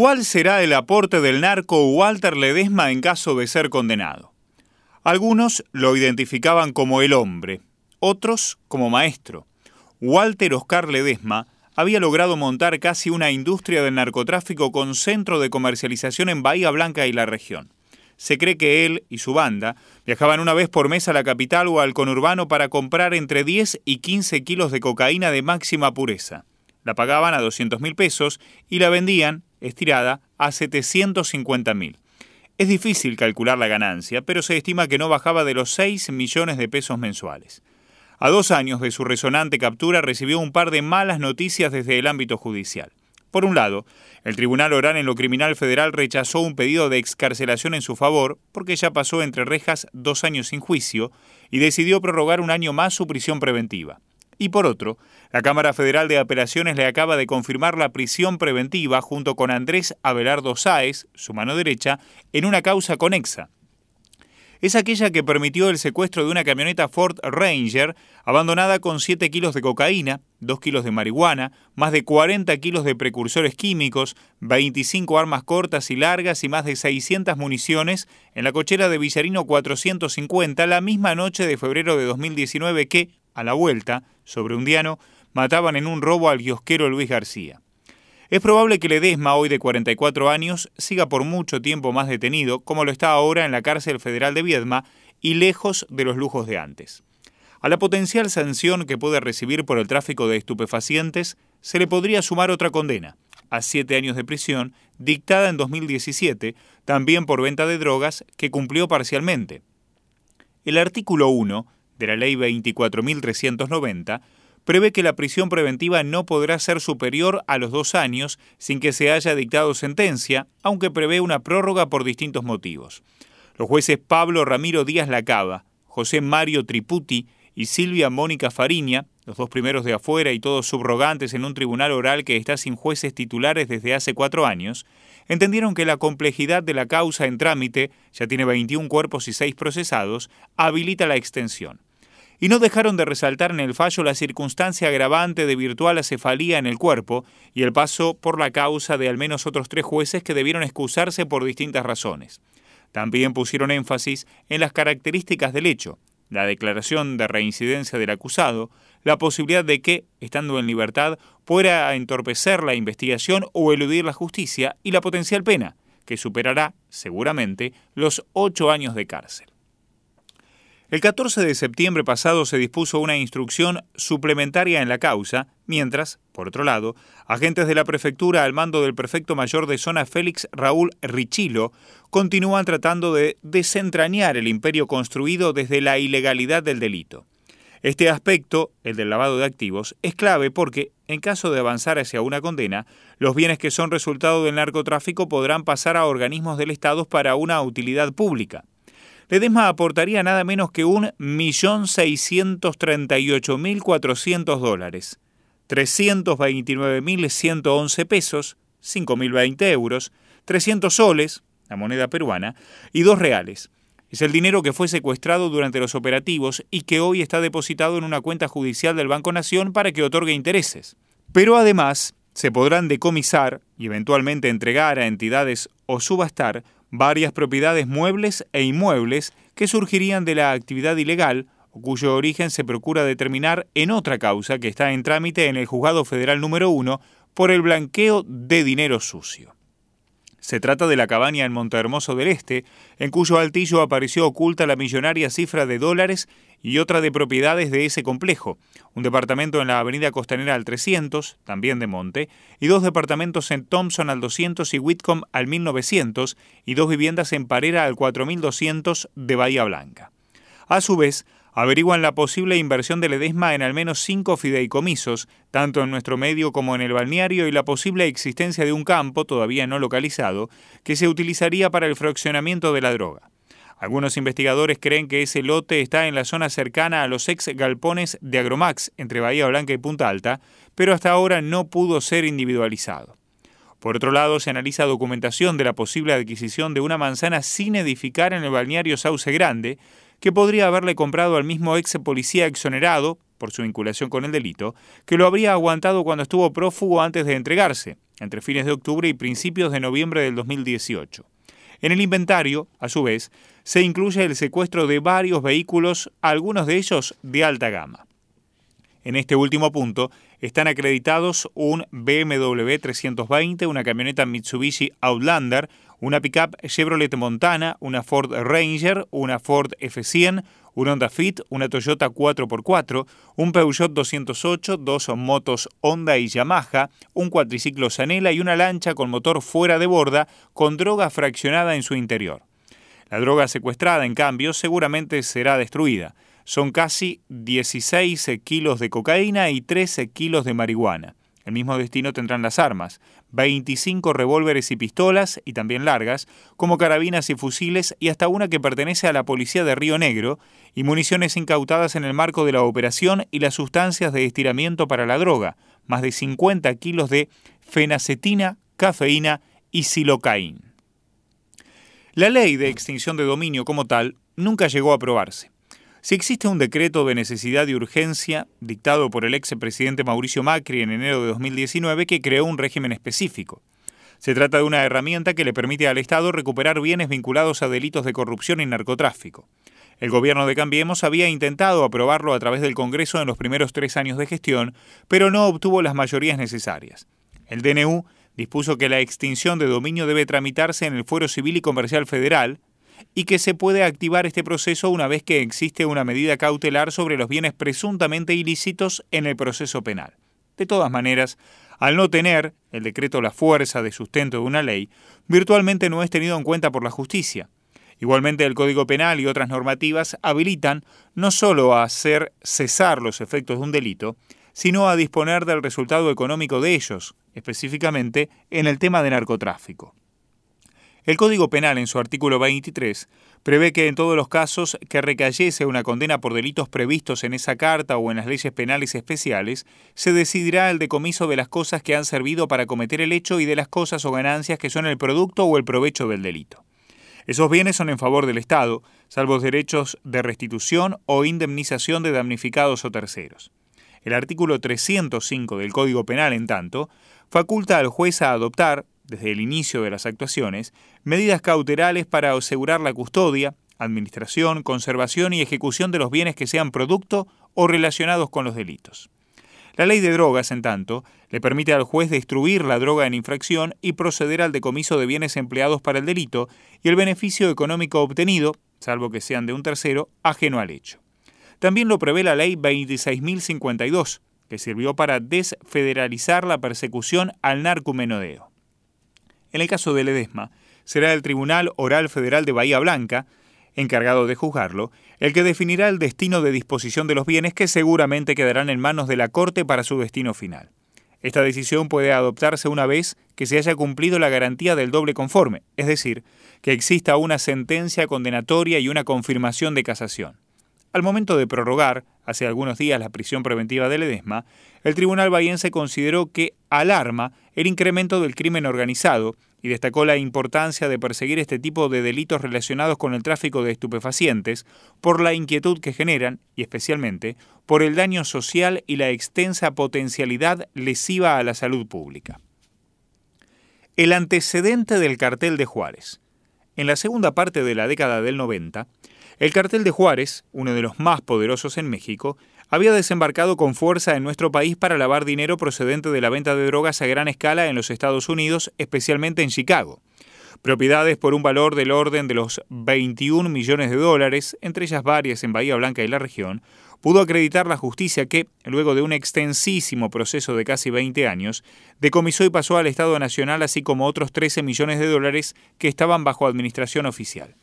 ¿Cuál será el aporte del narco Walter Ledesma en caso de ser condenado? Algunos lo identificaban como el hombre, otros como maestro. Walter Oscar Ledesma había logrado montar casi una industria del narcotráfico con centro de comercialización en Bahía Blanca y la región. Se cree que él y su banda viajaban una vez por mes a la capital o al conurbano para comprar entre 10 y 15 kilos de cocaína de máxima pureza. La pagaban a 200 mil pesos y la vendían, estirada, a 750 mil. Es difícil calcular la ganancia, pero se estima que no bajaba de los 6 millones de pesos mensuales. A dos años de su resonante captura recibió un par de malas noticias desde el ámbito judicial. Por un lado, el Tribunal Oral en lo Criminal Federal rechazó un pedido de excarcelación en su favor porque ya pasó entre rejas dos años sin juicio y decidió prorrogar un año más su prisión preventiva. Y por otro, la Cámara Federal de Apelaciones le acaba de confirmar la prisión preventiva junto con Andrés Abelardo Sáez, su mano derecha, en una causa conexa, es aquella que permitió el secuestro de una camioneta Ford Ranger abandonada con 7 kilos de cocaína, 2 kilos de marihuana, más de 40 kilos de precursores químicos, 25 armas cortas y largas y más de 600 municiones en la cochera de Villarino 450 la misma noche de febrero de 2019 que, a la vuelta, sobre un diano, mataban en un robo al guiosquero Luis García. Es probable que Ledesma, hoy de 44 años, siga por mucho tiempo más detenido, como lo está ahora en la cárcel federal de Viedma, y lejos de los lujos de antes. A la potencial sanción que puede recibir por el tráfico de estupefacientes se le podría sumar otra condena, a siete años de prisión, dictada en 2017, también por venta de drogas, que cumplió parcialmente. El artículo 1 de la Ley 24.390 prevé que la prisión preventiva no podrá ser superior a los dos años sin que se haya dictado sentencia, aunque prevé una prórroga por distintos motivos. Los jueces Pablo Ramiro Díaz Lacaba, José Mario Triputi y Silvia Mónica Fariña, los dos primeros de afuera y todos subrogantes en un tribunal oral que está sin jueces titulares desde hace cuatro años, entendieron que la complejidad de la causa en trámite, ya tiene 21 cuerpos y 6 procesados, habilita la extensión y no dejaron de resaltar en el fallo la circunstancia agravante de virtual acefalía en el cuerpo y el paso por la causa de al menos otros tres jueces que debieron excusarse por distintas razones. También pusieron énfasis en las características del hecho, la declaración de reincidencia del acusado, la posibilidad de que, estando en libertad, pueda entorpecer la investigación o eludir la justicia y la potencial pena, que superará, seguramente, los ocho años de cárcel. El 14 de septiembre pasado se dispuso una instrucción suplementaria en la causa, mientras, por otro lado, agentes de la prefectura al mando del prefecto mayor de zona Félix Raúl Richilo continúan tratando de desentrañar el imperio construido desde la ilegalidad del delito. Este aspecto, el del lavado de activos, es clave porque, en caso de avanzar hacia una condena, los bienes que son resultado del narcotráfico podrán pasar a organismos del Estado para una utilidad pública. Ledesma aportaría nada menos que un 1.638.400 dólares, 329.111 pesos, 5.020 euros, 300 soles, la moneda peruana, y dos reales. Es el dinero que fue secuestrado durante los operativos y que hoy está depositado en una cuenta judicial del Banco Nación para que otorgue intereses. Pero además se podrán decomisar y eventualmente entregar a entidades o subastar varias propiedades muebles e inmuebles que surgirían de la actividad ilegal o cuyo origen se procura determinar en otra causa que está en trámite en el Juzgado Federal número 1 por el blanqueo de dinero sucio. Se trata de la cabaña en Montehermoso del Este, en cuyo altillo apareció oculta la millonaria cifra de dólares y otra de propiedades de ese complejo, un departamento en la avenida Costanera al 300, también de Monte, y dos departamentos en Thompson al 200 y Whitcomb al 1900, y dos viviendas en Parera al 4200 de Bahía Blanca. A su vez, averiguan la posible inversión de Ledesma en al menos cinco fideicomisos, tanto en nuestro medio como en el balneario, y la posible existencia de un campo, todavía no localizado, que se utilizaría para el fraccionamiento de la droga. Algunos investigadores creen que ese lote está en la zona cercana a los ex galpones de Agromax entre Bahía Blanca y Punta Alta, pero hasta ahora no pudo ser individualizado. Por otro lado, se analiza documentación de la posible adquisición de una manzana sin edificar en el balneario Sauce Grande, que podría haberle comprado al mismo ex policía exonerado, por su vinculación con el delito, que lo habría aguantado cuando estuvo prófugo antes de entregarse, entre fines de octubre y principios de noviembre del 2018. En el inventario, a su vez, se incluye el secuestro de varios vehículos, algunos de ellos de alta gama. En este último punto están acreditados un BMW 320, una camioneta Mitsubishi Outlander, una pickup Chevrolet Montana, una Ford Ranger, una Ford F100, un Honda Fit, una Toyota 4x4, un Peugeot 208, dos motos Honda y Yamaha, un cuatriciclo Sanela y una lancha con motor fuera de borda con droga fraccionada en su interior. La droga secuestrada, en cambio, seguramente será destruida. Son casi 16 kilos de cocaína y 13 kilos de marihuana. El mismo destino tendrán las armas, 25 revólveres y pistolas, y también largas, como carabinas y fusiles, y hasta una que pertenece a la policía de Río Negro, y municiones incautadas en el marco de la operación y las sustancias de estiramiento para la droga, más de 50 kilos de fenacetina, cafeína y silocaín. La ley de extinción de dominio como tal nunca llegó a aprobarse. Si existe un decreto de necesidad y urgencia dictado por el ex presidente Mauricio Macri en enero de 2019 que creó un régimen específico. Se trata de una herramienta que le permite al Estado recuperar bienes vinculados a delitos de corrupción y narcotráfico. El gobierno de Cambiemos había intentado aprobarlo a través del Congreso en los primeros tres años de gestión, pero no obtuvo las mayorías necesarias. El DNU dispuso que la extinción de dominio debe tramitarse en el Fuero Civil y Comercial Federal, y que se puede activar este proceso una vez que existe una medida cautelar sobre los bienes presuntamente ilícitos en el proceso penal. De todas maneras, al no tener el decreto la fuerza de sustento de una ley, virtualmente no es tenido en cuenta por la justicia. Igualmente el Código Penal y otras normativas habilitan no solo a hacer cesar los efectos de un delito, sino a disponer del resultado económico de ellos, específicamente en el tema de narcotráfico. El Código Penal, en su artículo 23, prevé que en todos los casos que recayese una condena por delitos previstos en esa carta o en las leyes penales especiales, se decidirá el decomiso de las cosas que han servido para cometer el hecho y de las cosas o ganancias que son el producto o el provecho del delito. Esos bienes son en favor del Estado, salvo derechos de restitución o indemnización de damnificados o terceros. El artículo 305 del Código Penal, en tanto, faculta al juez a adoptar, desde el inicio de las actuaciones, medidas cauterales para asegurar la custodia, administración, conservación y ejecución de los bienes que sean producto o relacionados con los delitos. La ley de drogas, en tanto, le permite al juez destruir la droga en infracción y proceder al decomiso de bienes empleados para el delito y el beneficio económico obtenido, salvo que sean de un tercero, ajeno al hecho. También lo prevé la ley 26.052, que sirvió para desfederalizar la persecución al narcomenodeo. En el caso de Ledesma, será el Tribunal Oral Federal de Bahía Blanca, encargado de juzgarlo, el que definirá el destino de disposición de los bienes que seguramente quedarán en manos de la Corte para su destino final. Esta decisión puede adoptarse una vez que se haya cumplido la garantía del doble conforme, es decir, que exista una sentencia condenatoria y una confirmación de casación. Al momento de prorrogar, hace algunos días, la prisión preventiva de Ledesma, el tribunal bahiense consideró que alarma el incremento del crimen organizado y destacó la importancia de perseguir este tipo de delitos relacionados con el tráfico de estupefacientes por la inquietud que generan y especialmente por el daño social y la extensa potencialidad lesiva a la salud pública. El antecedente del cartel de Juárez. En la segunda parte de la década del 90, el cartel de Juárez, uno de los más poderosos en México, había desembarcado con fuerza en nuestro país para lavar dinero procedente de la venta de drogas a gran escala en los Estados Unidos, especialmente en Chicago. Propiedades por un valor del orden de los 21 millones de dólares, entre ellas varias en Bahía Blanca y la región, pudo acreditar la justicia que, luego de un extensísimo proceso de casi 20 años, decomisó y pasó al Estado Nacional así como otros 13 millones de dólares que estaban bajo administración oficial.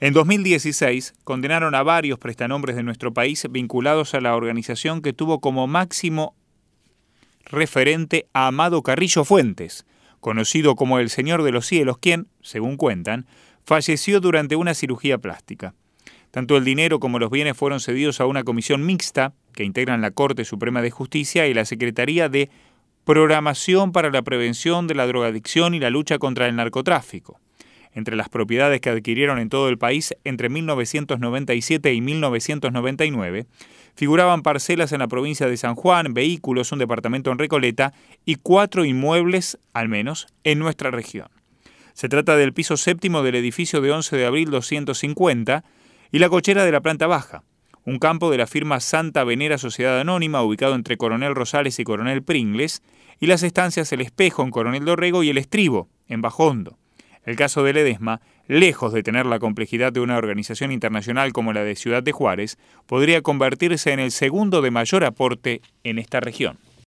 En 2016 condenaron a varios prestanombres de nuestro país vinculados a la organización que tuvo como máximo referente a Amado Carrillo Fuentes, conocido como el Señor de los Cielos, quien, según cuentan, falleció durante una cirugía plástica. Tanto el dinero como los bienes fueron cedidos a una comisión mixta que integran la Corte Suprema de Justicia y la Secretaría de Programación para la Prevención de la Drogadicción y la Lucha contra el Narcotráfico. entre las propiedades que adquirieron en todo el país entre 1997 y 1999, figuraban parcelas en la provincia de San Juan, vehículos, un departamento en Recoleta y cuatro inmuebles, al menos, en nuestra región. Se trata del piso séptimo del edificio de 11 de abril 250 y la cochera de la planta baja, un campo de la firma Santa Venera Sociedad Anónima ubicado entre Coronel Rosales y Coronel Pringles, y las estancias El Espejo en Coronel Dorrego y El Estribo en Bajondo. El caso de Ledesma, lejos de tener la complejidad de una organización internacional como la de Ciudad de Juárez, podría convertirse en el segundo de mayor aporte en esta región.